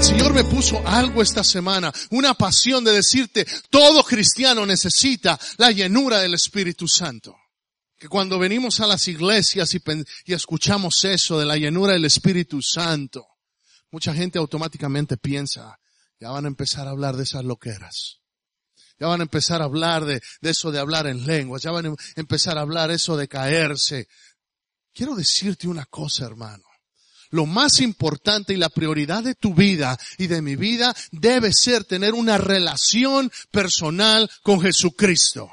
El Señor me puso algo esta semana, una pasión de decirte, todo cristiano necesita la llenura del Espíritu Santo. Que cuando venimos a las iglesias y, escuchamos eso de la llenura del Espíritu Santo, mucha gente automáticamente piensa, ya van a empezar a hablar de esas loqueras. Ya van a empezar a hablar de, de eso de hablar en lenguas. Ya van a empezar a hablar eso de caerse. Quiero decirte una cosa, hermano lo más importante y la prioridad de tu vida y de mi vida debe ser tener una relación personal con Jesucristo.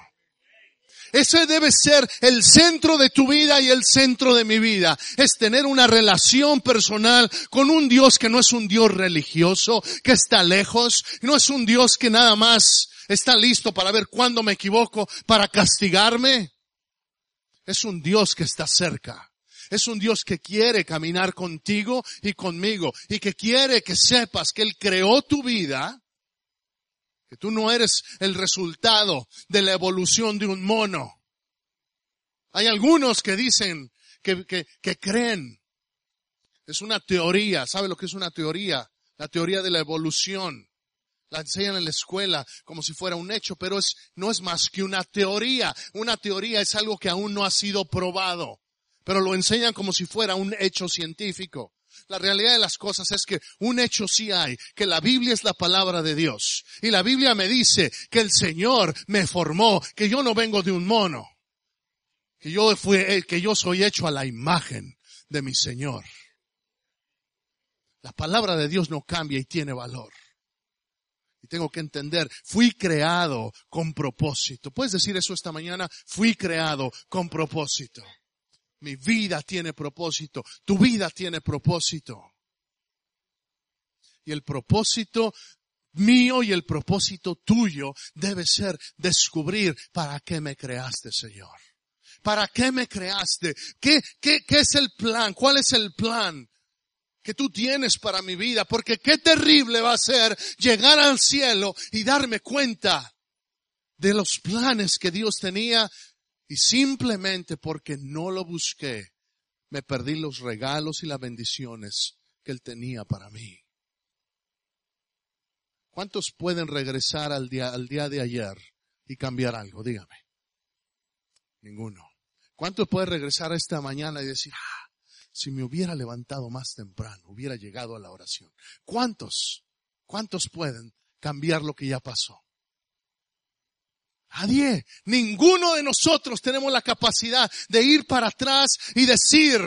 Ese debe ser el centro de tu vida y el centro de mi vida. Es tener una relación personal con un Dios que no es un Dios religioso, que está lejos, no es un Dios que nada más está listo para ver cuándo me equivoco, para castigarme. Es un Dios que está cerca. Es un Dios que quiere caminar contigo y conmigo y que quiere que sepas que Él creó tu vida, que tú no eres el resultado de la evolución de un mono. Hay algunos que dicen que, que, creen. Es una teoría. ¿Sabe lo que es una teoría? La teoría de la evolución. La enseñan en la escuela como si fuera un hecho, pero es, no es más que una teoría. Una teoría es algo que aún no ha sido probado pero lo enseñan como si fuera un hecho científico. La realidad de las cosas es que un hecho sí hay, que la Biblia es la palabra de Dios. Y la Biblia me dice que el Señor me formó, que yo no vengo de un mono, que yo fui, eh, que yo soy hecho a la imagen de mi Señor. La palabra de Dios no cambia y tiene valor. Y tengo que entender, fui creado con propósito. ¿Puedes decir eso esta mañana? Fui creado con propósito. Mi vida tiene propósito. Tu vida tiene propósito. Y el propósito mío y el propósito tuyo debe ser descubrir para qué me creaste, Señor. ¿Para qué me creaste? ¿Qué, qué, qué es el plan? ¿Cuál es el plan que tú tienes para mi vida? Porque qué terrible va a ser llegar al cielo y darme cuenta de los planes que Dios tenía y simplemente porque no lo busqué, me perdí los regalos y las bendiciones que Él tenía para mí. ¿Cuántos pueden regresar al día, al día de ayer y cambiar algo? Dígame. Ninguno. ¿Cuántos pueden regresar esta mañana y decir, ah, si me hubiera levantado más temprano, hubiera llegado a la oración? ¿Cuántos? ¿Cuántos pueden cambiar lo que ya pasó? Nadie, ninguno de nosotros tenemos la capacidad de ir para atrás y decir,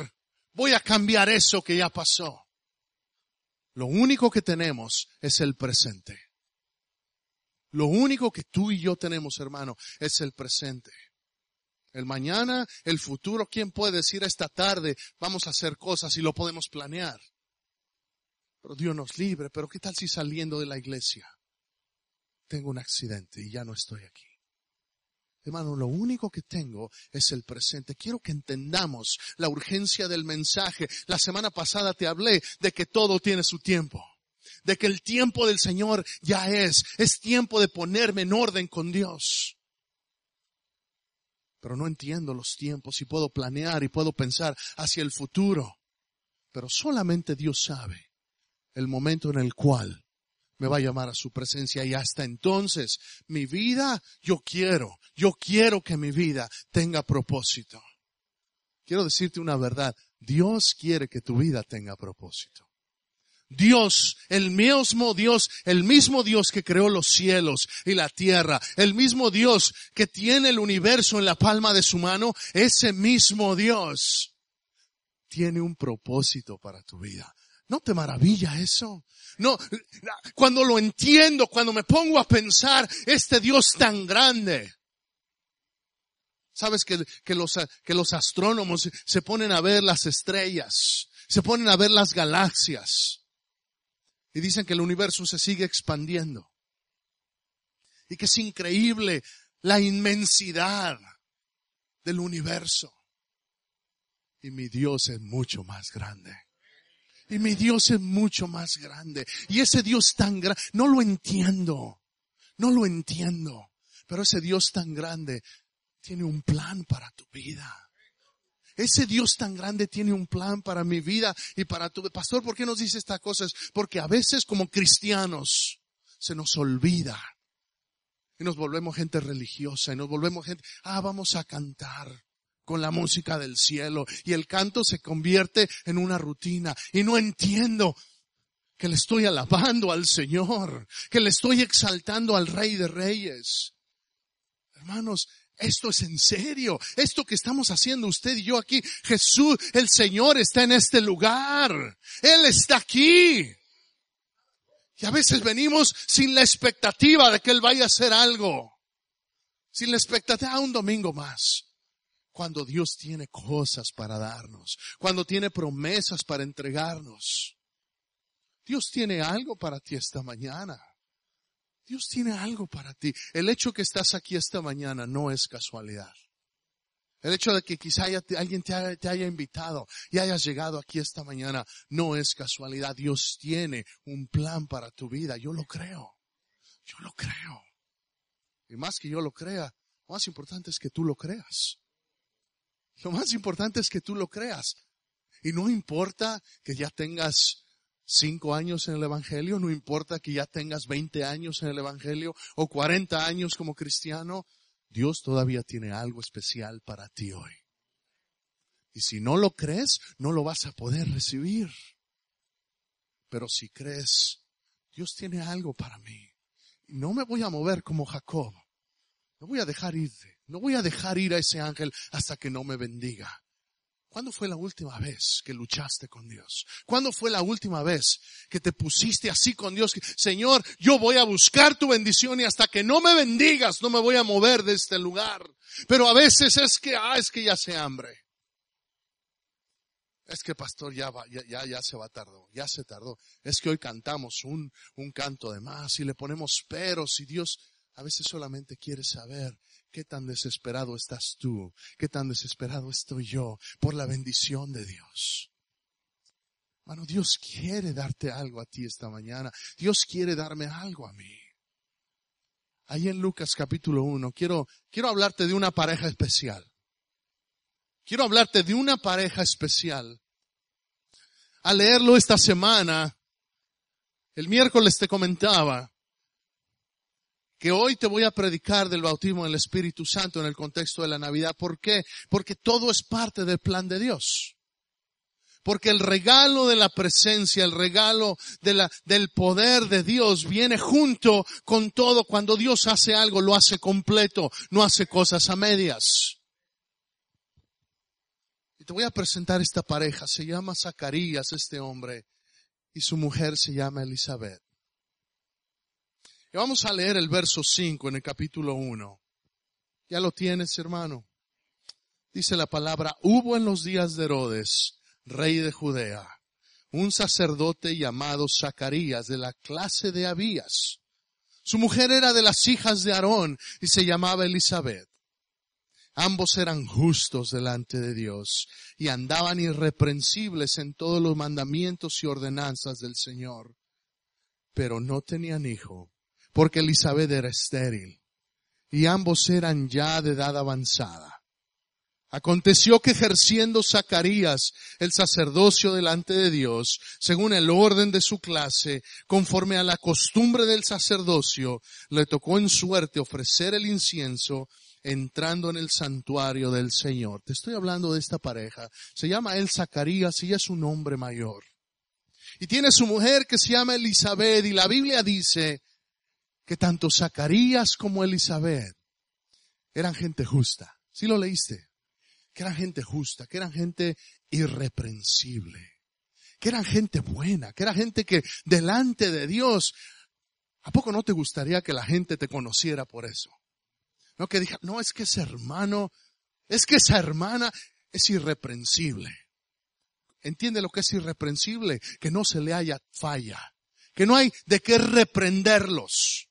voy a cambiar eso que ya pasó. Lo único que tenemos es el presente. Lo único que tú y yo tenemos, hermano, es el presente. El mañana, el futuro, ¿quién puede decir esta tarde vamos a hacer cosas y lo podemos planear? Pero Dios nos libre, pero ¿qué tal si saliendo de la iglesia tengo un accidente y ya no estoy aquí? Hermano, lo único que tengo es el presente. Quiero que entendamos la urgencia del mensaje. La semana pasada te hablé de que todo tiene su tiempo. De que el tiempo del Señor ya es. Es tiempo de ponerme en orden con Dios. Pero no entiendo los tiempos y puedo planear y puedo pensar hacia el futuro. Pero solamente Dios sabe el momento en el cual me va a llamar a su presencia y hasta entonces mi vida, yo quiero, yo quiero que mi vida tenga propósito. Quiero decirte una verdad, Dios quiere que tu vida tenga propósito. Dios, el mismo Dios, el mismo Dios que creó los cielos y la tierra, el mismo Dios que tiene el universo en la palma de su mano, ese mismo Dios tiene un propósito para tu vida. ¿No te maravilla eso? No, cuando lo entiendo, cuando me pongo a pensar, este Dios tan grande. Sabes que, que, los, que los astrónomos se ponen a ver las estrellas, se ponen a ver las galaxias y dicen que el universo se sigue expandiendo y que es increíble la inmensidad del universo. Y mi Dios es mucho más grande. Y mi Dios es mucho más grande. Y ese Dios tan grande, no lo entiendo. No lo entiendo. Pero ese Dios tan grande tiene un plan para tu vida. Ese Dios tan grande tiene un plan para mi vida y para tu pastor. ¿Por qué nos dice estas cosas? Porque a veces como cristianos se nos olvida y nos volvemos gente religiosa y nos volvemos gente, ah, vamos a cantar con la música del cielo y el canto se convierte en una rutina y no entiendo que le estoy alabando al Señor, que le estoy exaltando al Rey de Reyes. Hermanos, esto es en serio. Esto que estamos haciendo usted y yo aquí, Jesús, el Señor está en este lugar. Él está aquí. Y a veces venimos sin la expectativa de que Él vaya a hacer algo. Sin la expectativa, un domingo más. Cuando Dios tiene cosas para darnos. Cuando tiene promesas para entregarnos. Dios tiene algo para ti esta mañana. Dios tiene algo para ti. El hecho que estás aquí esta mañana no es casualidad. El hecho de que quizá alguien te haya, te haya, invitado y hayas llegado aquí esta mañana no es casualidad. Dios tiene un plan para tu vida. Yo lo creo. Yo lo creo. Y más que yo lo crea, lo más importante es que tú lo creas. Lo más importante es que tú lo creas. Y no importa que ya tengas cinco años en el Evangelio, no importa que ya tengas 20 años en el Evangelio o 40 años como cristiano, Dios todavía tiene algo especial para ti hoy. Y si no lo crees, no lo vas a poder recibir. Pero si crees, Dios tiene algo para mí. Y no me voy a mover como Jacob. No voy a dejar ir. No voy a dejar ir a ese ángel hasta que no me bendiga. ¿Cuándo fue la última vez que luchaste con Dios? ¿Cuándo fue la última vez que te pusiste así con Dios? Señor, yo voy a buscar tu bendición y hasta que no me bendigas no me voy a mover de este lugar. Pero a veces es que, ah, es que ya se hambre. Es que pastor ya va, ya, ya, ya se va tardó, ya se tardó. Es que hoy cantamos un, un canto de más y le ponemos peros y Dios a veces solamente quiere saber ¿Qué tan desesperado estás tú? ¿Qué tan desesperado estoy yo por la bendición de Dios? Bueno, Dios quiere darte algo a ti esta mañana. Dios quiere darme algo a mí. Ahí en Lucas capítulo 1, quiero, quiero hablarte de una pareja especial. Quiero hablarte de una pareja especial. Al leerlo esta semana, el miércoles te comentaba que hoy te voy a predicar del bautismo del Espíritu Santo en el contexto de la Navidad. ¿Por qué? Porque todo es parte del plan de Dios. Porque el regalo de la presencia, el regalo del poder de Dios viene junto con todo. Cuando Dios hace algo, lo hace completo, no hace cosas a medias. Y te voy a presentar esta pareja. Se llama Zacarías, este hombre, y su mujer se llama Elizabeth. Vamos a leer el verso 5 en el capítulo 1. ¿Ya lo tienes, hermano? Dice la palabra, hubo en los días de Herodes, rey de Judea, un sacerdote llamado Zacarías de la clase de Abías. Su mujer era de las hijas de Aarón y se llamaba Elizabeth. Ambos eran justos delante de Dios y andaban irreprensibles en todos los mandamientos y ordenanzas del Señor. Pero no tenían hijo porque Elizabeth era estéril y ambos eran ya de edad avanzada. Aconteció que ejerciendo Zacarías el sacerdocio delante de Dios, según el orden de su clase, conforme a la costumbre del sacerdocio, le tocó en suerte ofrecer el incienso entrando en el santuario del Señor. Te estoy hablando de esta pareja. Se llama él Zacarías y ella es un hombre mayor. Y tiene su mujer que se llama Elizabeth y la Biblia dice que tanto Zacarías como Elizabeth eran gente justa. ¿Sí lo leíste? Que eran gente justa, que eran gente irreprensible, que eran gente buena, que era gente que delante de Dios, ¿a poco no te gustaría que la gente te conociera por eso? No que diga, no, es que ese hermano, es que esa hermana es irreprensible. ¿Entiende lo que es irreprensible? Que no se le haya falla, que no hay de qué reprenderlos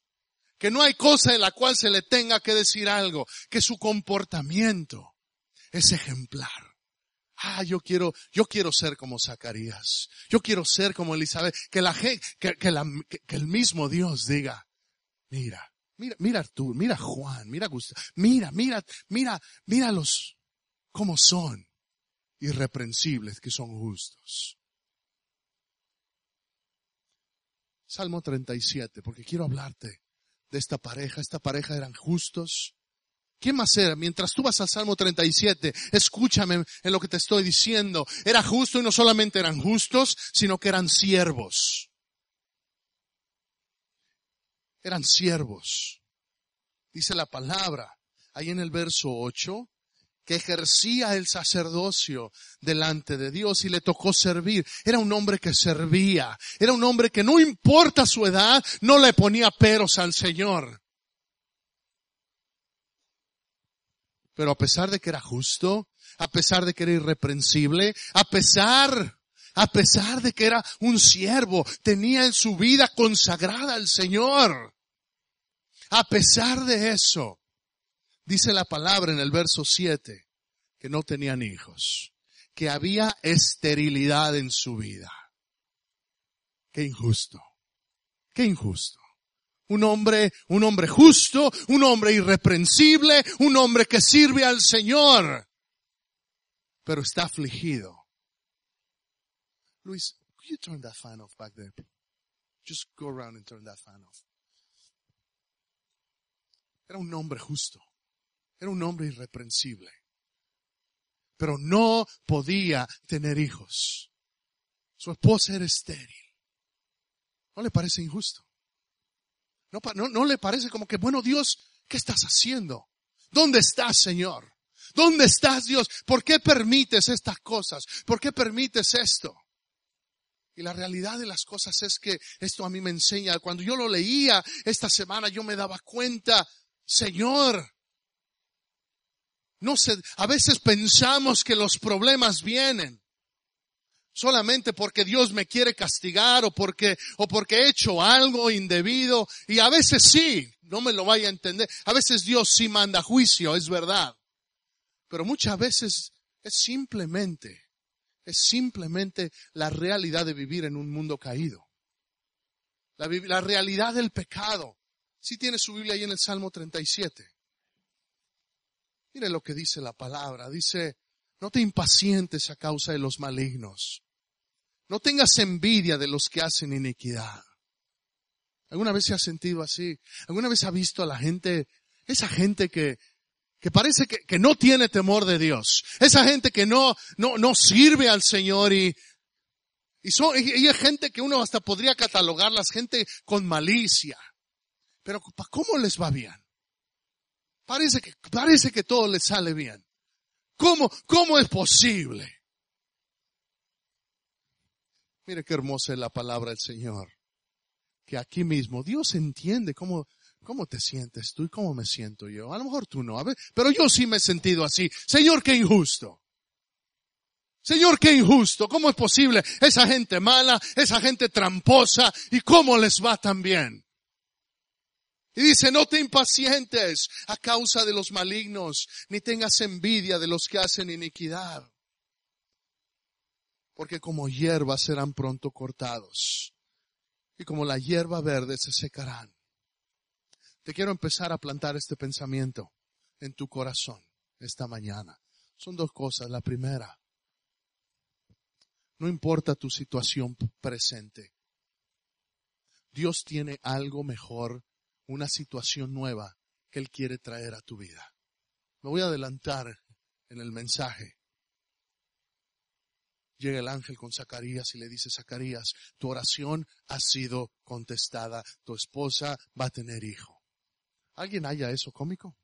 que no hay cosa en la cual se le tenga que decir algo, que su comportamiento es ejemplar. Ah, yo quiero, yo quiero ser como Zacarías. Yo quiero ser como Elizabeth. Que la que, que, el mismo Dios diga, mira, mira, mira tú, mira Juan, mira Gustavo, mira, mira, mira, míralos cómo son. irreprensibles que son justos. Salmo 37, porque quiero hablarte de esta pareja. Esta pareja eran justos. ¿Qué más era? Mientras tú vas al Salmo 37, escúchame en lo que te estoy diciendo. Era justo y no solamente eran justos, sino que eran siervos. Eran siervos. Dice la palabra, ahí en el verso 8, que ejercía el sacerdocio delante de Dios y le tocó servir. Era un hombre que servía. Era un hombre que no importa su edad, no le ponía peros al Señor. Pero a pesar de que era justo, a pesar de que era irreprensible, a pesar, a pesar de que era un siervo, tenía en su vida consagrada al Señor. A pesar de eso, Dice la palabra en el verso 7 que no tenían hijos, que había esterilidad en su vida. Qué injusto, qué injusto. Un hombre, un hombre justo, un hombre irreprensible, un hombre que sirve al Señor, pero está afligido. Luis, could you turn that fan off back there? Just go around and turn that fan off. Era un hombre justo. Era un hombre irreprensible. Pero no podía tener hijos. Su esposa era estéril. ¿No le parece injusto? No, no, no le parece como que, bueno, Dios, ¿qué estás haciendo? ¿Dónde estás, Señor? ¿Dónde estás, Dios? ¿Por qué permites estas cosas? ¿Por qué permites esto? Y la realidad de las cosas es que esto a mí me enseña. Cuando yo lo leía esta semana, yo me daba cuenta, Señor, no sé, a veces pensamos que los problemas vienen solamente porque Dios me quiere castigar o porque, o porque he hecho algo indebido. Y a veces sí, no me lo vaya a entender. A veces Dios sí manda juicio, es verdad. Pero muchas veces es simplemente, es simplemente la realidad de vivir en un mundo caído. La, realidad del pecado. Si tiene su Biblia ahí en el Salmo 37. Mire lo que dice la palabra. Dice, no te impacientes a causa de los malignos. No tengas envidia de los que hacen iniquidad. ¿Alguna vez se ha sentido así? ¿Alguna vez ha visto a la gente, esa gente que, que parece que, que no tiene temor de Dios? Esa gente que no, no, no sirve al Señor y, y son, y hay gente que uno hasta podría catalogarlas gente con malicia. Pero ¿cómo les va bien? Parece que, parece que todo le sale bien. ¿Cómo, cómo es posible? Mire qué hermosa es la palabra del Señor. Que aquí mismo Dios entiende cómo, cómo te sientes tú y cómo me siento yo. A lo mejor tú no, pero yo sí me he sentido así. Señor, qué injusto. Señor, qué injusto. ¿Cómo es posible? Esa gente mala, esa gente tramposa, ¿y cómo les va tan bien? Y dice, no te impacientes a causa de los malignos, ni tengas envidia de los que hacen iniquidad. Porque como hierba serán pronto cortados, y como la hierba verde se secarán. Te quiero empezar a plantar este pensamiento en tu corazón esta mañana. Son dos cosas. La primera, no importa tu situación presente. Dios tiene algo mejor una situación nueva que Él quiere traer a tu vida. Me voy a adelantar en el mensaje. Llega el ángel con Zacarías y le dice, Zacarías, tu oración ha sido contestada, tu esposa va a tener hijo. ¿Alguien haya eso cómico?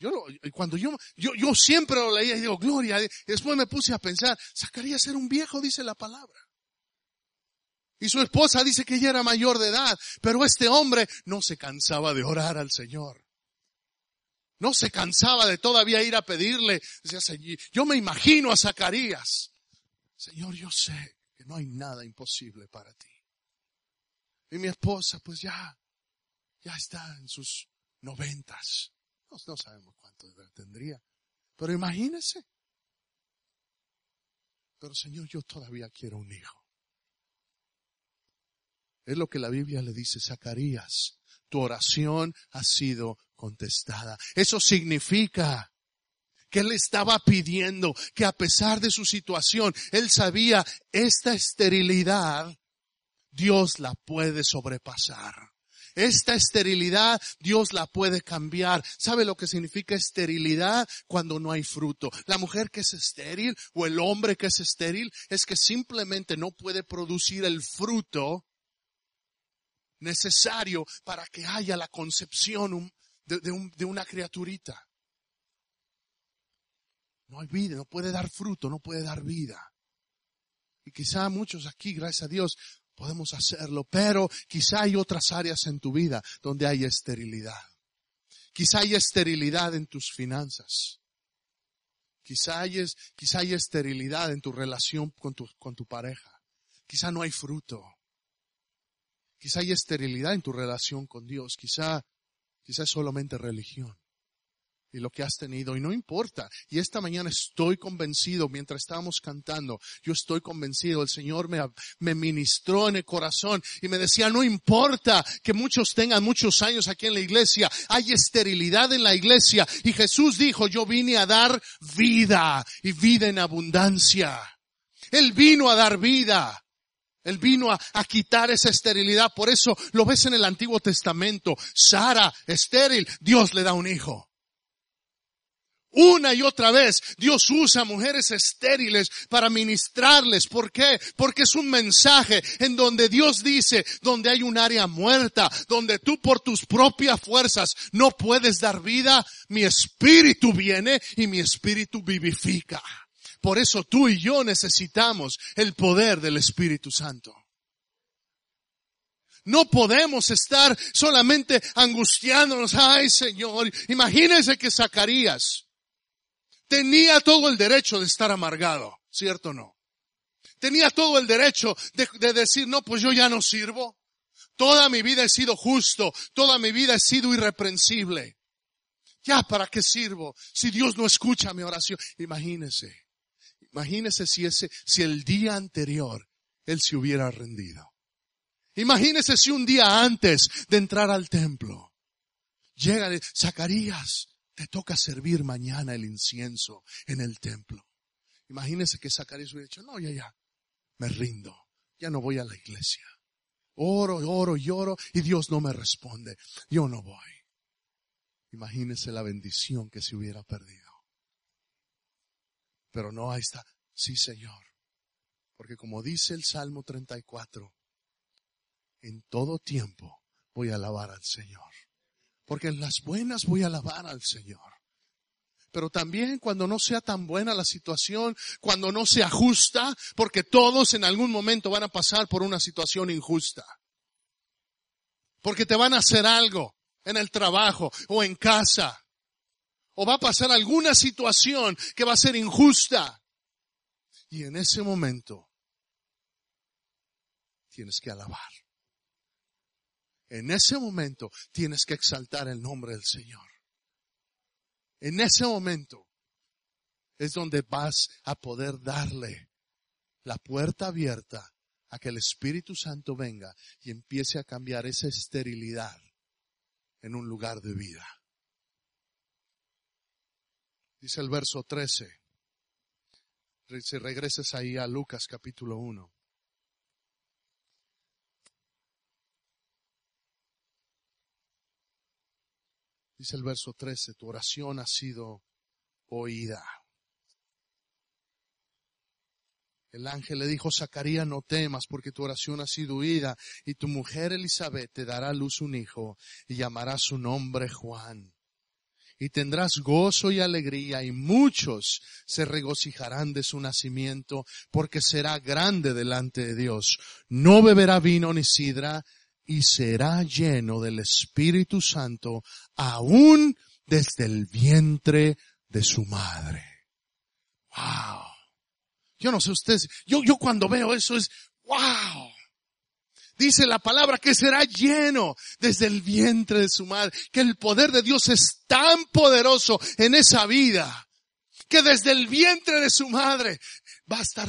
Yo cuando yo, yo, yo siempre lo leía y digo, gloria, y después me puse a pensar, Zacarías era un viejo, dice la palabra. Y su esposa dice que ella era mayor de edad, pero este hombre no se cansaba de orar al Señor. No se cansaba de todavía ir a pedirle. yo me imagino a Zacarías. Señor, yo sé que no hay nada imposible para ti. Y mi esposa, pues ya, ya está en sus noventas. No, no sabemos cuánto tendría. Pero imagínese. Pero Señor, yo todavía quiero un hijo. Es lo que la Biblia le dice, Zacarías, tu oración ha sido contestada. Eso significa que él estaba pidiendo, que a pesar de su situación, él sabía, esta esterilidad, Dios la puede sobrepasar. Esta esterilidad Dios la puede cambiar. ¿Sabe lo que significa esterilidad? Cuando no hay fruto. La mujer que es estéril o el hombre que es estéril es que simplemente no puede producir el fruto necesario para que haya la concepción de, una criaturita. No hay vida, no puede dar fruto, no puede dar vida. Y quizá muchos aquí, gracias a Dios, podemos hacerlo, pero quizá hay otras áreas en tu vida donde hay esterilidad. Quizá hay esterilidad en tus finanzas. Quizá hay, quizá hay esterilidad en tu relación con tu, con tu pareja. Quizá no hay fruto. Quizá hay esterilidad en tu relación con Dios. Quizá, quizá es solamente religión y lo que has tenido y no importa. Y esta mañana estoy convencido, mientras estábamos cantando, yo estoy convencido, el Señor me, me ministró en el corazón y me decía, no importa que muchos tengan muchos años aquí en la iglesia, hay esterilidad en la iglesia y Jesús dijo, yo vine a dar vida y vida en abundancia. Él vino a dar vida. Él vino a, quitar esa esterilidad. Por eso lo ves en el Antiguo Testamento. Sara, estéril, Dios le da un hijo. Una y otra vez Dios usa mujeres estériles para ministrarles. ¿Por qué? Porque es un mensaje en donde Dios dice, donde hay un área muerta, donde tú por tus propias fuerzas no puedes dar vida, mi espíritu viene y mi espíritu vivifica. Por eso tú y yo necesitamos el poder del Espíritu Santo. No podemos estar solamente angustiándonos. Ay Señor, imagínense que Zacarías tenía todo el derecho de estar amargado, ¿cierto o no? Tenía todo el derecho de, decir, no, pues yo ya no sirvo. Toda mi vida he sido justo, toda mi vida he sido irreprensible. Ya, ¿para qué sirvo? Si Dios no escucha mi oración. Imagínese, imagínese si ese, si el día anterior él se hubiera rendido. Imagínese si un día antes de entrar al templo llega Zacarías, te toca servir mañana el incienso en el templo. Imagínese que Zacarías hubiera dicho, no, ya, ya, me rindo, ya no voy a la iglesia. Oro, oro, lloro y Dios no me responde. Yo no voy. Imagínese la bendición que se hubiera perdido. Pero no, ahí está. Sí, Señor. Porque como dice el Salmo 34, en todo tiempo voy a alabar al Señor. Porque en las buenas voy a alabar al Señor. Pero también cuando no sea tan buena la situación, cuando no se ajusta, porque todos en algún momento van a pasar por una situación injusta. Porque te van a hacer algo en el trabajo o en casa. O va a pasar alguna situación que va a ser injusta. Y en ese momento tienes que alabar. En ese momento tienes que exaltar el nombre del Señor. En ese momento es donde vas a poder darle la puerta abierta a que el Espíritu Santo venga y empiece a cambiar esa esterilidad en un lugar de vida. Dice el verso 13. Si regresas ahí a Lucas capítulo 1. Dice el verso 13, tu oración ha sido oída. El ángel le dijo, Zacarías, no temas porque tu oración ha sido oída y tu mujer Elizabeth te dará a luz un hijo y llamará su nombre Juan. Y tendrás gozo y alegría y muchos se regocijarán de su nacimiento porque será grande delante de Dios. No beberá vino ni sidra y será lleno del Espíritu Santo aún desde el vientre de su madre. Wow. Yo no sé ustedes, yo, yo cuando veo eso es, wow. Dice la palabra que será lleno desde el vientre de su madre, que el poder de Dios es tan poderoso en esa vida, que desde el vientre de su madre va a estar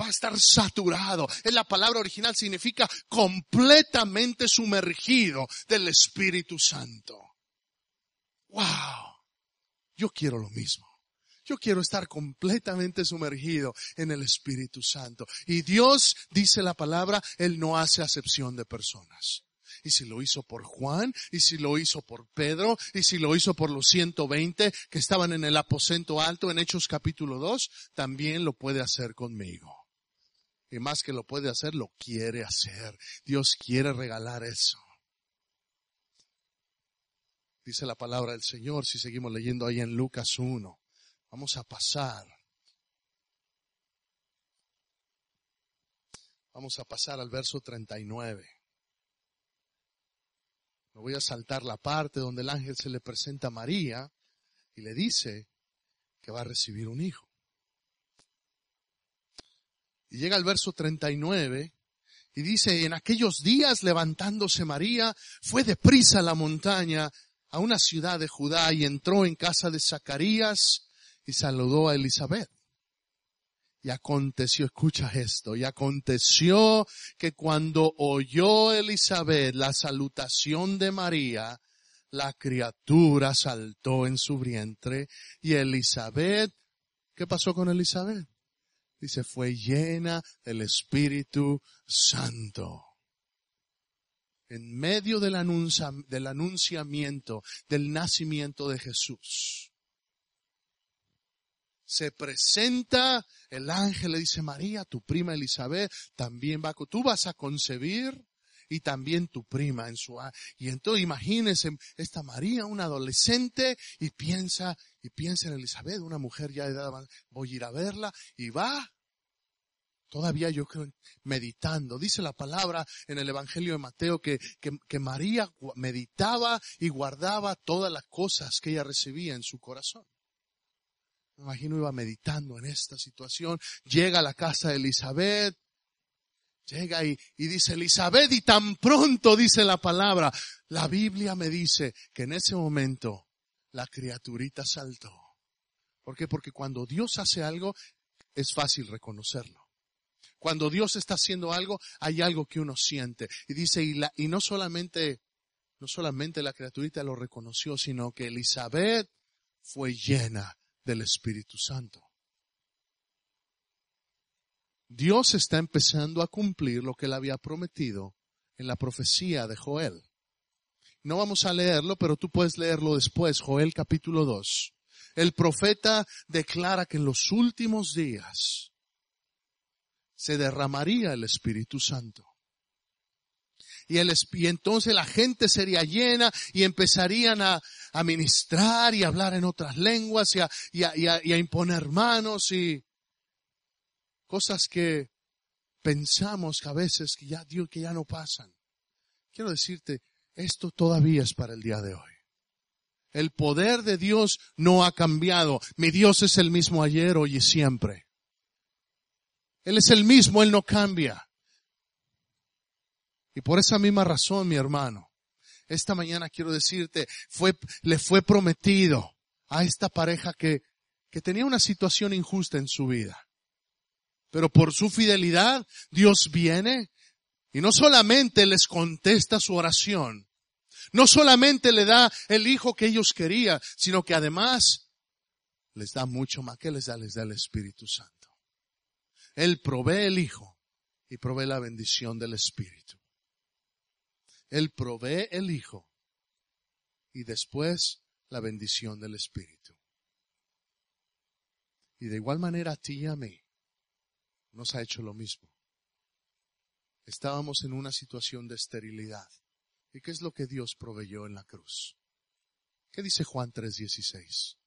va a estar saturado. En la palabra original significa completamente sumergido del Espíritu Santo. Wow. Yo quiero lo mismo. Yo quiero estar completamente sumergido en el Espíritu Santo. Y Dios, dice la palabra, Él no hace acepción de personas. Y si lo hizo por Juan, y si lo hizo por Pedro, y si lo hizo por los 120 que estaban en el aposento alto en Hechos capítulo 2, también lo puede hacer conmigo. Y más que lo puede hacer, lo quiere hacer. Dios quiere regalar eso. Dice la palabra del Señor, si seguimos leyendo ahí en Lucas 1. Vamos a pasar. Vamos a pasar al verso 39. Me voy a saltar la parte donde el ángel se le presenta a María y le dice que va a recibir un hijo. Y llega al verso 39 y dice, en aquellos días levantándose María, fue deprisa a la montaña, a una ciudad de Judá y entró en casa de Zacarías y saludó a Elizabeth. Y aconteció, escucha esto, y aconteció que cuando oyó Elizabeth la salutación de María, la criatura saltó en su vientre y Elizabeth, ¿qué pasó con Elizabeth? Dice, fue llena del Espíritu Santo. En medio del, del anunciamiento del nacimiento de Jesús. Se presenta el ángel, le dice, María, tu prima Elizabeth también va, tú vas a concebir y también tu prima en su y entonces imagínense esta María una adolescente y piensa y piensa en Elizabeth una mujer ya de edad voy a ir a verla y va Todavía yo creo meditando. Dice la palabra en el Evangelio de Mateo que, que, que, María meditaba y guardaba todas las cosas que ella recibía en su corazón. Me imagino iba meditando en esta situación. Llega a la casa de Elizabeth. Llega y, y dice Elizabeth y tan pronto dice la palabra. La Biblia me dice que en ese momento la criaturita saltó. ¿Por qué? Porque cuando Dios hace algo es fácil reconocerlo. Cuando Dios está haciendo algo, hay algo que uno siente. Y dice, y, la, y no solamente, no solamente la criaturita lo reconoció, sino que Elizabeth fue llena del Espíritu Santo. Dios está empezando a cumplir lo que él había prometido en la profecía de Joel. No vamos a leerlo, pero tú puedes leerlo después, Joel capítulo 2. El profeta declara que en los últimos días se derramaría el Espíritu Santo. Y, entonces la gente sería llena y empezarían a, a ministrar y hablar en otras lenguas y a, y, a, y a, imponer manos y cosas que pensamos que a veces que ya Dios que ya no pasan. Quiero decirte, esto todavía es para el día de hoy. El poder de Dios no ha cambiado. Mi Dios es el mismo ayer, hoy y siempre. Él es el mismo, Él no cambia. Y por esa misma razón, mi hermano, esta mañana quiero decirte, fue, le fue prometido a esta pareja que, que tenía una situación injusta en su vida. Pero por su fidelidad, Dios viene y no solamente les contesta su oración, no solamente le da el hijo que ellos querían, sino que además les da mucho más. que les da? Les da el Espíritu Santo. Él provee el Hijo y provee la bendición del Espíritu. Él provee el Hijo y después la bendición del Espíritu. Y de igual manera a ti y a mí nos ha hecho lo mismo. Estábamos en una situación de esterilidad. ¿Y qué es lo que Dios proveyó en la cruz? ¿Qué dice Juan 3:16?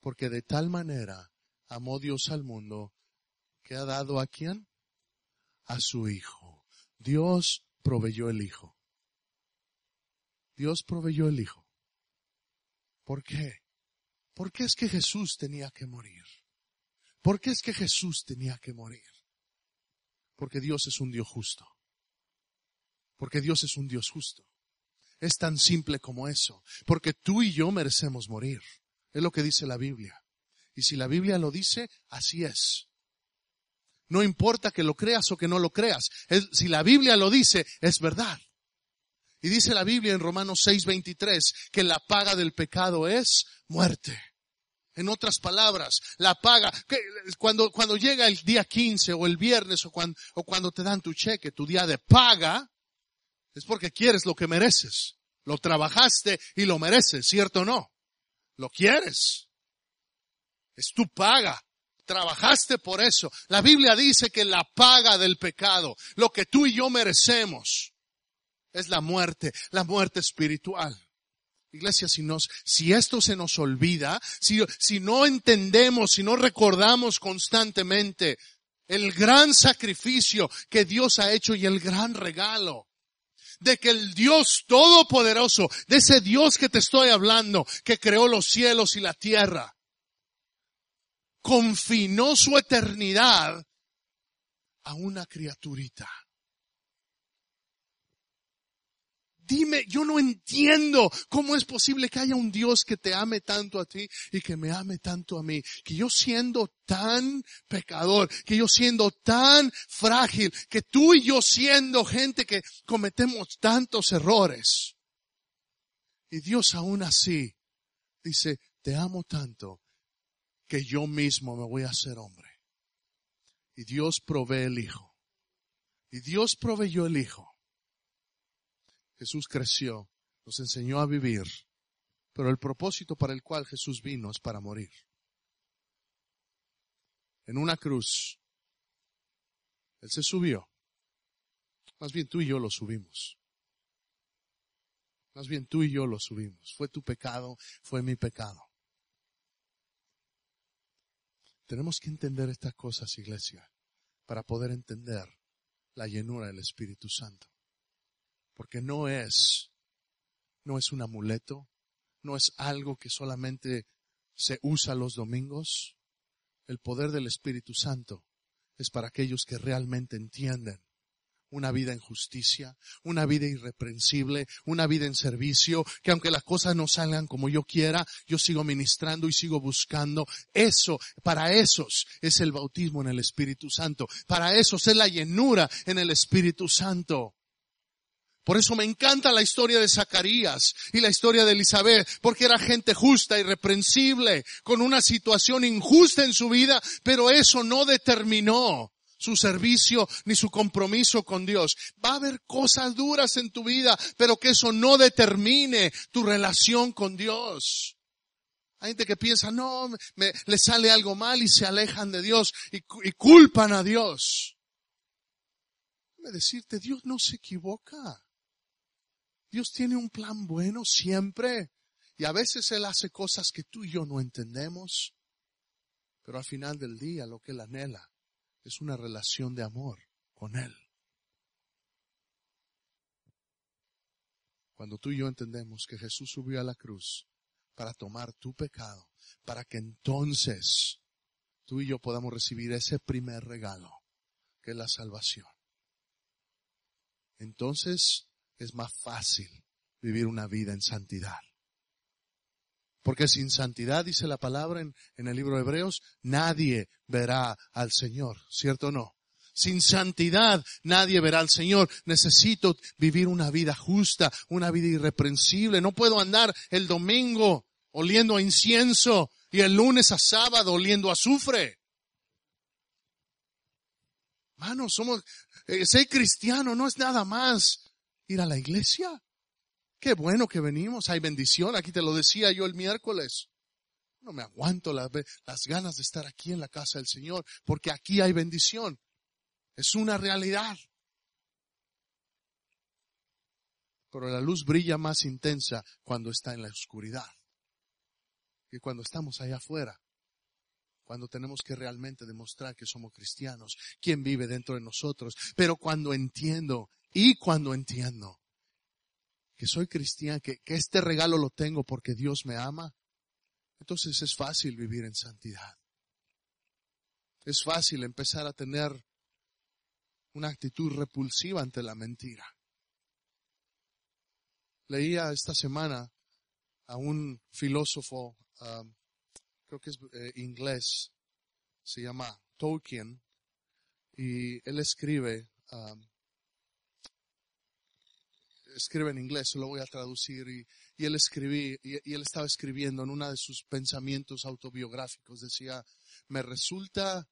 Porque de tal manera amó Dios al mundo ¿Qué ha dado a quién? A su Hijo. Dios proveyó el Hijo. Dios proveyó el Hijo. ¿Por qué? ¿Por qué es que Jesús tenía que morir? ¿Por qué es que Jesús tenía que morir? Porque Dios es un Dios justo. Porque Dios es un Dios justo. Es tan simple como eso. Porque tú y yo merecemos morir. Es lo que dice la Biblia. Y si la Biblia lo dice, así es. No importa que lo creas o que no lo creas. si la Biblia lo dice, es verdad. Y dice la Biblia en Romanos 6:23 que la paga del pecado es muerte. En otras palabras, la paga, cuando, cuando llega el día 15 o el viernes o cuando, o cuando te dan tu cheque, tu día de paga, es porque quieres lo que mereces. Lo trabajaste y lo mereces, ¿cierto o no? Lo quieres. Es tu paga. Trabajaste por eso. La Biblia dice que la paga del pecado, lo que tú y yo merecemos, es la muerte, la muerte espiritual. Iglesia, si nos, si esto se nos olvida, si, si no entendemos, si no recordamos constantemente el gran sacrificio que Dios ha hecho y el gran regalo de que el Dios todopoderoso, de ese Dios que te estoy hablando, que creó los cielos y la tierra, confinó su eternidad a una criaturita. Dime, yo no entiendo cómo es posible que haya un Dios que te ame tanto a ti y que me ame tanto a mí. Que yo siendo tan pecador, que yo siendo tan frágil, que tú y yo siendo gente que cometemos tantos errores. Y Dios aún así dice, te amo tanto que yo mismo me voy a hacer hombre. Y Dios provee el Hijo. Y Dios proveyó el Hijo Jesús creció, nos enseñó a vivir, pero el propósito para el cual Jesús vino es para morir. En una cruz, Él se subió. Más bien tú y yo lo subimos. Más bien tú y yo lo subimos. Fue tu pecado, fue mi pecado. Tenemos que entender estas cosas, iglesia, para poder entender la llenura del Espíritu Santo. Porque no es, no es un amuleto, no es algo que solamente se usa los domingos. El poder del Espíritu Santo es para aquellos que realmente entienden una vida en justicia, una vida irreprensible, una vida en servicio, que aunque las cosas no salgan como yo quiera, yo sigo ministrando y sigo buscando. Eso, para esos es el bautismo en el Espíritu Santo. Para esos es la llenura en el Espíritu Santo. Por eso me encanta la historia de Zacarías y la historia de Elizabeth, porque era gente justa, irreprensible, con una situación injusta en su vida, pero eso no determinó su servicio ni su compromiso con Dios. Va a haber cosas duras en tu vida, pero que eso no determine tu relación con Dios. Hay gente que piensa, no, me, le sale algo mal y se alejan de Dios y, y culpan a Dios. Déjame decirte, Dios no se equivoca. Dios tiene un plan bueno siempre. Y a veces Él hace cosas que tú y yo no entendemos. Pero al final del día lo que Él anhela es una relación de amor con Él. Cuando tú y yo entendemos que Jesús subió a la cruz para tomar tu pecado, para que entonces tú y yo podamos recibir ese primer regalo, que es la salvación. Entonces es más fácil vivir una vida en santidad. Porque sin santidad, dice la palabra en, el libro de Hebreos, nadie verá al Señor, ¿cierto o no? Sin santidad nadie verá al Señor. Necesito vivir una vida justa, una vida irreprensible. No puedo andar el domingo oliendo a incienso y el lunes a sábado oliendo a azufre. Mano, somos, eh, ser cristiano no es nada más ir a la iglesia. Qué bueno que venimos, hay bendición. Aquí te lo decía yo el miércoles. No me aguanto las, las ganas de estar aquí en la casa del Señor, porque aquí hay bendición. Es una realidad. Pero la luz brilla más intensa cuando está en la oscuridad que cuando estamos allá afuera cuando tenemos que realmente demostrar que somos cristianos, quién vive dentro de nosotros. Pero cuando entiendo y cuando entiendo que soy cristiano, que, que este regalo lo tengo porque Dios me ama, entonces es fácil vivir en santidad. Es fácil empezar a tener una actitud repulsiva ante la mentira. Leía esta semana a un filósofo, um, creo que es eh, inglés, se llama Tolkien, y él escribe um, escribe en inglés, lo voy a traducir y, él escribí, y, y él estaba escribiendo en uno de sus pensamientos autobiográficos, decía, me resulta,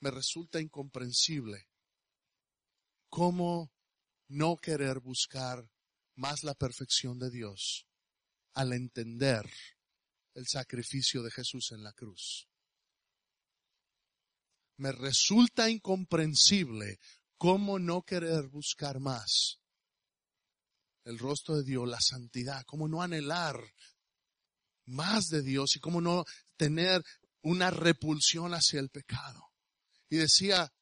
me resulta incomprensible cómo no querer buscar más la perfección de Dios al entender el sacrificio de Jesús en la cruz. Me resulta incomprensible cómo no querer buscar más el rostro de Dios, la santidad, cómo no anhelar más de Dios y cómo no tener una repulsión hacia el pecado. Y decía,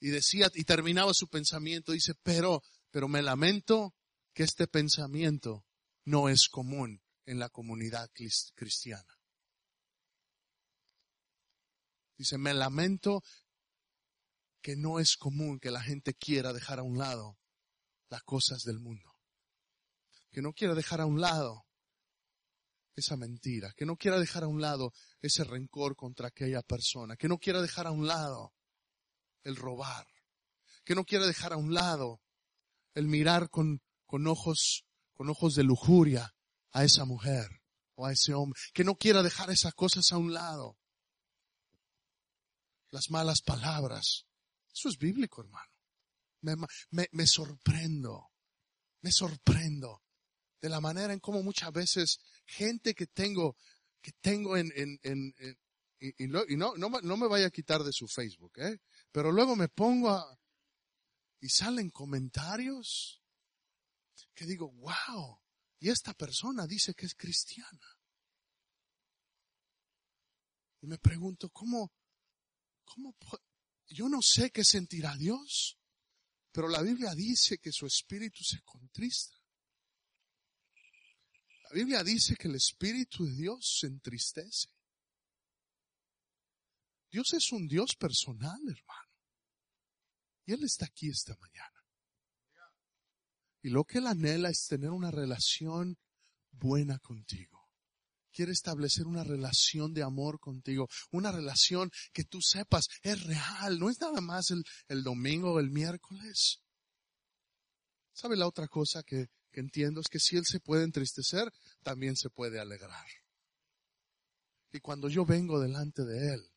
y decía, y terminaba su pensamiento, dice, pero, pero me lamento que este pensamiento no es común en la comunidad cristiana. Dice, me lamento que no es común que la gente quiera dejar a un lado las cosas del mundo. Que no quiera dejar a un lado esa mentira, que no quiera dejar a un lado ese rencor contra aquella persona, que no quiera dejar a un lado el robar, que no quiera dejar a un lado el mirar con, con ojos, con ojos de lujuria a esa mujer o a ese hombre, que no quiera dejar esas cosas a un lado. Las malas palabras. Eso es bíblico, hermano. Me, me, me sorprendo, me sorprendo de la manera en cómo muchas veces gente que tengo, que tengo en, en, en, y, no, no me vaya a quitar de su Facebook, ¿eh? Pero luego me pongo a, y salen comentarios que digo, wow, y esta persona dice que es cristiana. Y me pregunto, ¿cómo, cómo, yo no sé qué sentirá Dios, pero la Biblia dice que su espíritu se contrista. Biblia dice que el espíritu de Dios se entristece. Dios es un Dios personal, hermano. Y Él está aquí esta mañana. Y lo que Él anhela es tener una relación buena contigo. Quiere establecer una relación de amor contigo, una relación que tú sepas es real, no es nada más el, el domingo o el miércoles. ¿Sabe la otra cosa que, que entiendo? Es que si Él se puede entristecer, también se puede alegrar. Y cuando yo vengo delante de Él,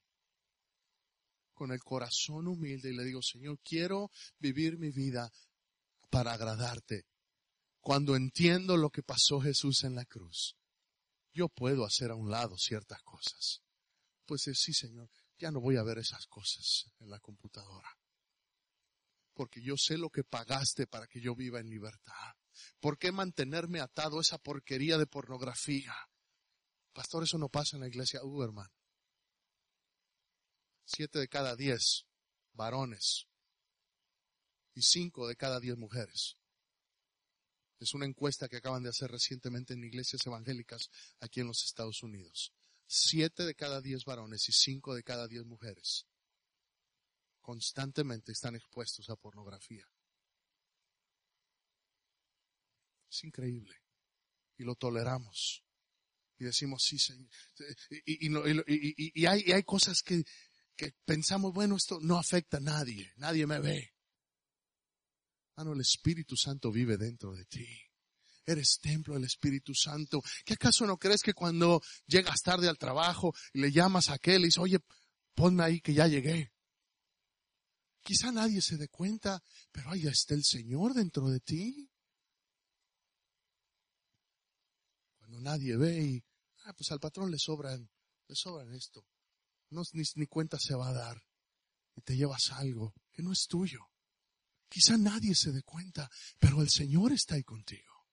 con el corazón humilde y le digo, Señor, quiero vivir mi vida para agradarte. Cuando entiendo lo que pasó Jesús en la cruz, yo puedo hacer a un lado ciertas cosas. Pues sí, Señor, ya no voy a ver esas cosas en la computadora. Porque yo sé lo que pagaste para que yo viva en libertad. ¿Por qué mantenerme atado a esa porquería de pornografía? Pastor, eso no pasa en la iglesia. Uh, hermano. Siete de cada diez varones y cinco de cada diez mujeres. Es una encuesta que acaban de hacer recientemente en iglesias evangélicas aquí en los Estados Unidos. Siete de cada diez varones y cinco de cada diez mujeres constantemente están expuestos a pornografía. Es increíble. Y lo toleramos. Y decimos, sí, Señor. Y, y, hay, hay cosas que, pensamos, bueno, esto no afecta a nadie, nadie me ve. Ah, no, el Espíritu Santo vive dentro de ti. Eres templo del Espíritu Santo. ¿Qué acaso no crees que cuando llegas tarde al trabajo y le llamas a aquel y dices, oye, ponme ahí que ya llegué? Quizá nadie se dé cuenta, pero ahí está el Señor dentro de ti. Nadie ve y, ah, pues al patrón le sobran, le sobran esto no, ni, ni cuenta se va a dar. Y te llevas algo que no es tuyo. Quizá nadie se dé cuenta, pero el Señor está ahí contigo.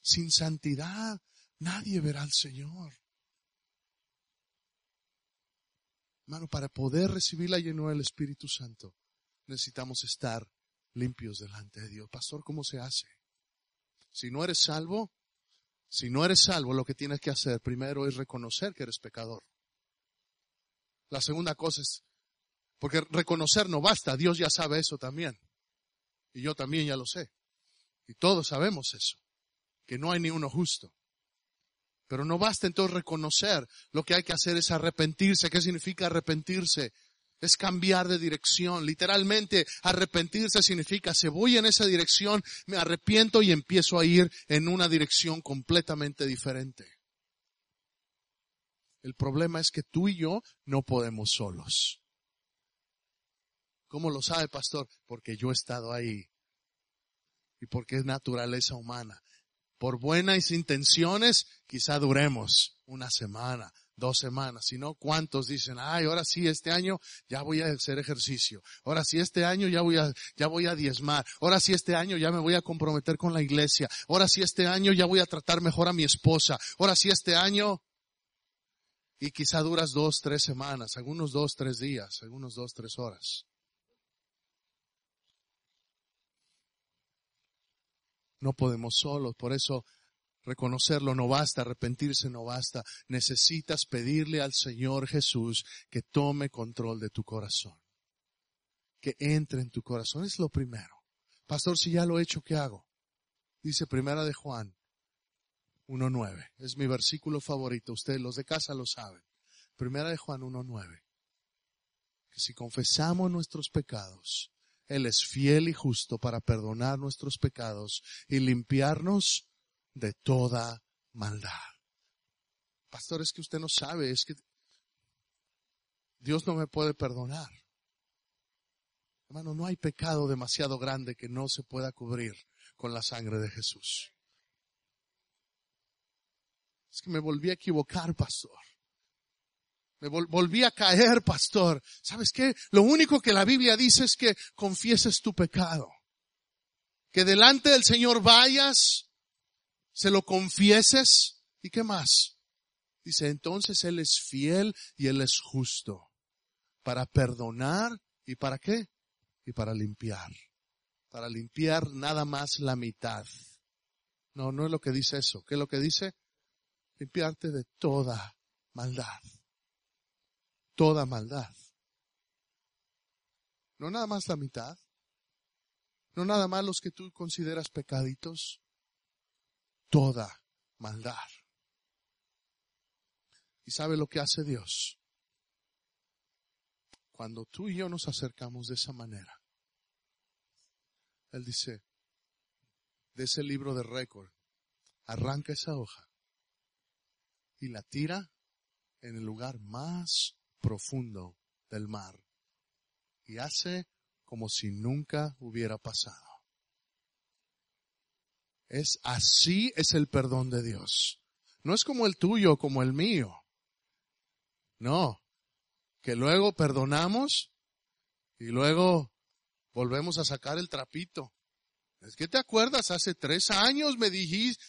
Sin santidad nadie verá al Señor. Hermano, para poder recibir la llenura del Espíritu Santo, necesitamos estar limpios delante de Dios. Pastor, ¿cómo se hace? Si no eres salvo, si no eres salvo, lo que tienes que hacer primero es reconocer que eres pecador. La segunda cosa es, porque reconocer no basta, Dios ya sabe eso también. Y yo también ya lo sé. Y todos sabemos eso, que no hay ni uno justo. Pero no basta entonces reconocer, lo que hay que hacer es arrepentirse. ¿Qué significa arrepentirse? Es cambiar de dirección. Literalmente, arrepentirse significa, si voy en esa dirección, me arrepiento y empiezo a ir en una dirección completamente diferente. El problema es que tú y yo no podemos solos. ¿Cómo lo sabe, pastor? Porque yo he estado ahí. Y porque es naturaleza humana. Por buenas intenciones, quizá duremos una semana, dos semanas, Si no, ¿cuántos dicen, ay, ahora sí, este año ya voy a hacer ejercicio, ahora sí, este año ya voy a, ya voy a diezmar, ahora sí, este año ya me voy a comprometer con la iglesia, ahora sí, este año ya voy a tratar mejor a mi esposa, ahora sí, este año, y quizá duras dos, tres semanas, algunos dos, tres días, algunos dos, tres horas. No podemos solos, por eso Reconocerlo no basta, arrepentirse no basta. Necesitas pedirle al Señor Jesús que tome control de tu corazón. Que entre en tu corazón. Es lo primero. Pastor, si ya lo he hecho, ¿qué hago? Dice Primera de Juan 1.9. Es mi versículo favorito. Ustedes, los de casa, lo saben. Primera de Juan 1.9. Que si confesamos nuestros pecados, Él es fiel y justo para perdonar nuestros pecados y limpiarnos de toda maldad. Pastor, es que usted no sabe, es que Dios no me puede perdonar. Hermano, no hay pecado demasiado grande que no se pueda cubrir con la sangre de Jesús. Es que me volví a equivocar, pastor. Me volví a caer, pastor. ¿Sabes qué? Lo único que la Biblia dice es que confieses tu pecado. Que delante del Señor vayas se lo confieses y qué más. Dice, entonces Él es fiel y Él es justo para perdonar y para qué? Y para limpiar. Para limpiar nada más la mitad. No, no es lo que dice eso. ¿Qué es lo que dice? Limpiarte de toda maldad. Toda maldad. No nada más la mitad. No nada más los que tú consideras pecaditos toda maldad. ¿Y sabe lo que hace Dios? Cuando tú y yo nos acercamos de esa manera, Él dice, de ese libro de récord, arranca esa hoja y la tira en el lugar más profundo del mar y hace como si nunca hubiera pasado. Es así es el perdón de Dios. No es como el tuyo, como el mío. No. Que luego perdonamos y luego volvemos a sacar el trapito. Es que te acuerdas, hace tres años me dijiste,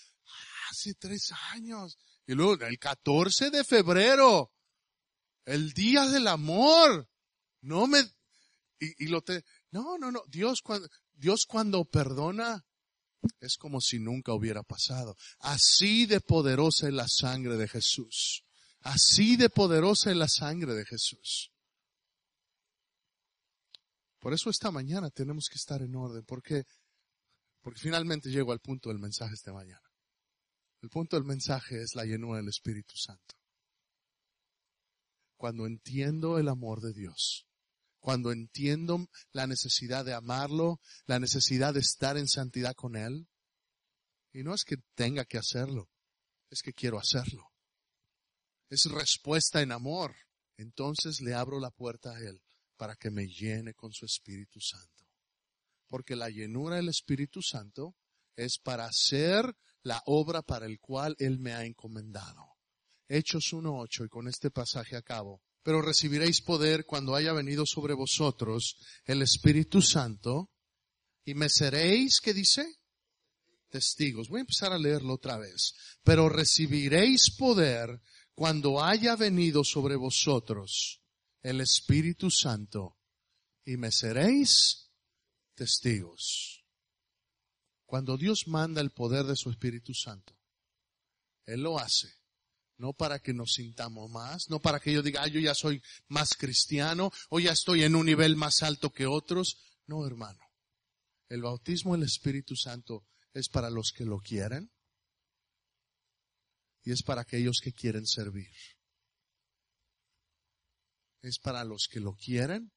hace tres años. Y luego el 14 de febrero, el día del amor. No me, y, y lo te, no, no, no. Dios cuando, Dios cuando perdona, es como si nunca hubiera pasado. Así de poderosa es la sangre de Jesús. Así de poderosa es la sangre de Jesús. Por eso esta mañana tenemos que estar en orden, porque, porque finalmente llego al punto del mensaje esta mañana. El punto del mensaje es la llenura del Espíritu Santo. Cuando entiendo el amor de Dios, cuando entiendo la necesidad de amarlo, la necesidad de estar en santidad con Él. Y no es que tenga que hacerlo, es que quiero hacerlo. Es respuesta en amor. Entonces le abro la puerta a Él para que me llene con su Espíritu Santo. Porque la llenura del Espíritu Santo es para hacer la obra para el cual Él me ha encomendado. Hechos 1.8 y con este pasaje acabo pero recibiréis poder cuando haya venido sobre vosotros el Espíritu Santo y me seréis, ¿qué dice? Testigos. Voy a empezar a leerlo otra vez. Pero recibiréis poder cuando haya venido sobre vosotros el Espíritu Santo y me seréis testigos. Cuando Dios manda el poder de su Espíritu Santo, Él lo hace no para que nos sintamos más, no para que yo diga, yo ya soy más cristiano o ya estoy en un nivel más alto que otros. No, hermano. El bautismo del Espíritu Santo es para los que lo quieren y es para aquellos que quieren servir. es para los que lo quieren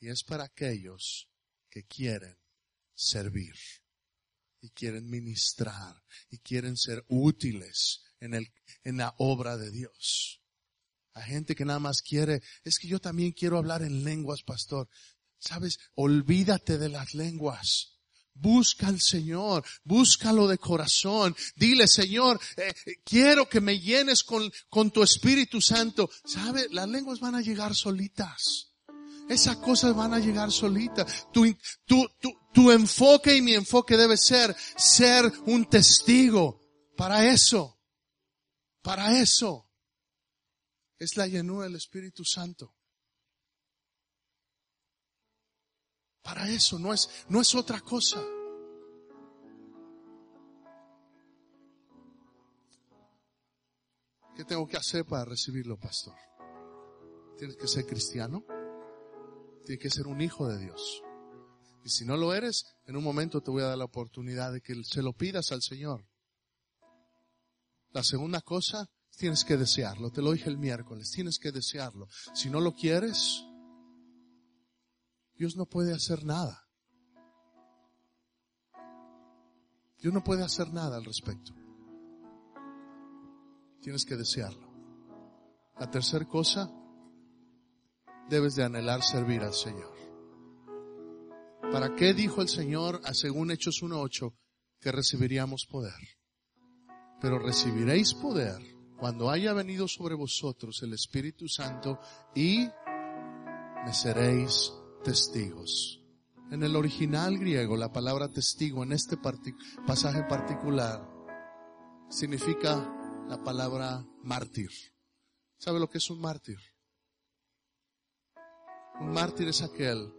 y es para aquellos que quieren servir y quieren ministrar y quieren ser útiles en el, en la obra de Dios. A gente que nada más quiere, es que yo también quiero hablar en lenguas, pastor. Sabes, olvídate de las lenguas. Busca al Señor, búscalo de corazón. Dile, Señor, eh, quiero que me llenes con, con tu Espíritu Santo. ¿Sabe? Las lenguas van a llegar solitas. Esas cosas van a llegar solitas. Tu, tu, tu, tu enfoque y mi enfoque debe ser ser un testigo para eso. Para eso. Es la llenura del Espíritu Santo. Para eso, no es, no es otra cosa. ¿Qué tengo que hacer para recibirlo, pastor? Tienes que ser cristiano. Tienes que ser un hijo de Dios. Y si no lo eres, en un momento te voy a dar la oportunidad de que se lo pidas al Señor. La segunda cosa, tienes que desearlo. Te lo dije el miércoles, tienes que desearlo. Si no lo quieres, Dios no puede hacer nada. Dios no puede hacer nada al respecto. Tienes que desearlo. La tercera cosa, debes de anhelar servir al Señor. ¿Para qué dijo el Señor, según Hechos 1.8, que recibiríamos poder? Pero recibiréis poder cuando haya venido sobre vosotros el Espíritu Santo y me seréis testigos. En el original griego, la palabra testigo en este pasaje particular significa la palabra mártir. ¿Sabe lo que es un mártir? Un mártir es aquel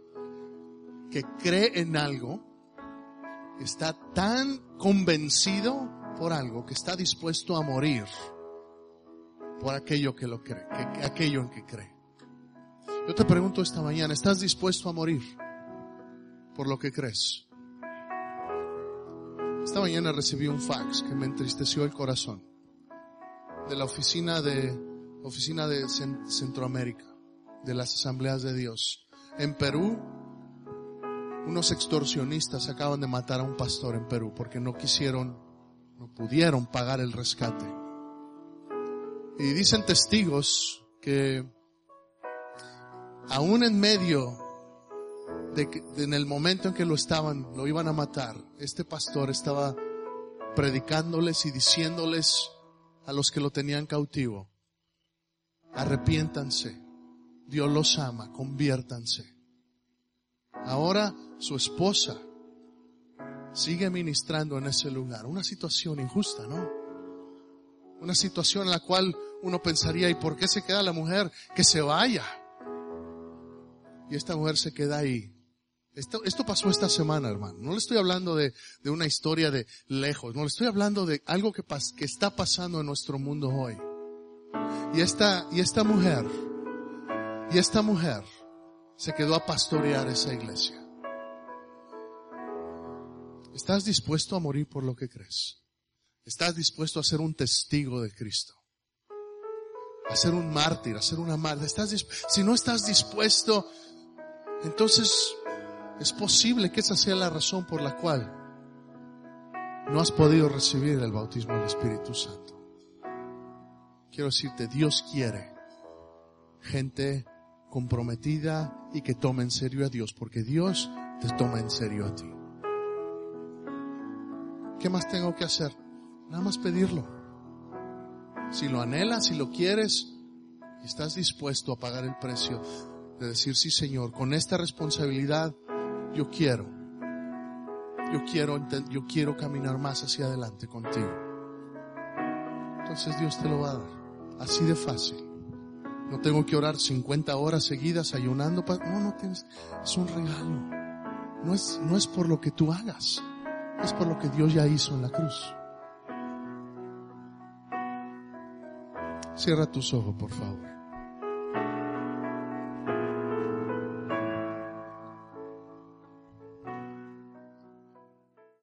que cree en algo, está tan convencido por algo que está dispuesto a morir por aquello que lo cree, que, aquello en que cree. Yo te pregunto esta mañana, ¿estás dispuesto a morir por lo que crees? Esta mañana recibí un fax que me entristeció el corazón de la oficina de oficina de Centroamérica, de las asambleas de Dios. En Perú, unos extorsionistas acaban de matar a un pastor en Perú porque no quisieron, no pudieron pagar el rescate. Y dicen testigos que aún en medio de, en el momento en que lo estaban, lo iban a matar, este pastor estaba predicándoles y diciéndoles a los que lo tenían cautivo, arrepiéntanse, Dios los ama, conviértanse. Ahora su esposa sigue ministrando en ese lugar, una situación injusta, ¿no? Una situación en la cual uno pensaría, ¿y por qué se queda la mujer? Que se vaya y esta mujer se queda ahí. Esto, pasó esta semana, hermano. No le estoy hablando de, de, una historia de lejos. No le estoy hablando de algo que, que está pasando en nuestro mundo hoy. Y esta, y esta mujer, y esta mujer se quedó a pastorear esa iglesia. ¿Estás dispuesto a morir por lo que crees? ¿Estás dispuesto a ser un testigo de Cristo? A ser un mártir, a ser una madre. ¿Estás si no estás dispuesto entonces es posible que esa sea la razón por la cual no has podido recibir el bautismo del Espíritu Santo. Quiero decirte, Dios quiere gente comprometida y que tome en serio a Dios, porque Dios te toma en serio a ti. ¿Qué más tengo que hacer? Nada más pedirlo. Si lo anhelas, si lo quieres, y estás dispuesto a pagar el precio, de decir, sí Señor, con esta responsabilidad yo quiero, yo quiero, yo quiero caminar más hacia adelante contigo. Entonces Dios te lo va a dar, así de fácil. No tengo que orar 50 horas seguidas ayunando. no, no tienes, es un regalo. No es, no es por lo que tú hagas, es por lo que Dios ya hizo en la cruz. Cierra tus ojos, por favor.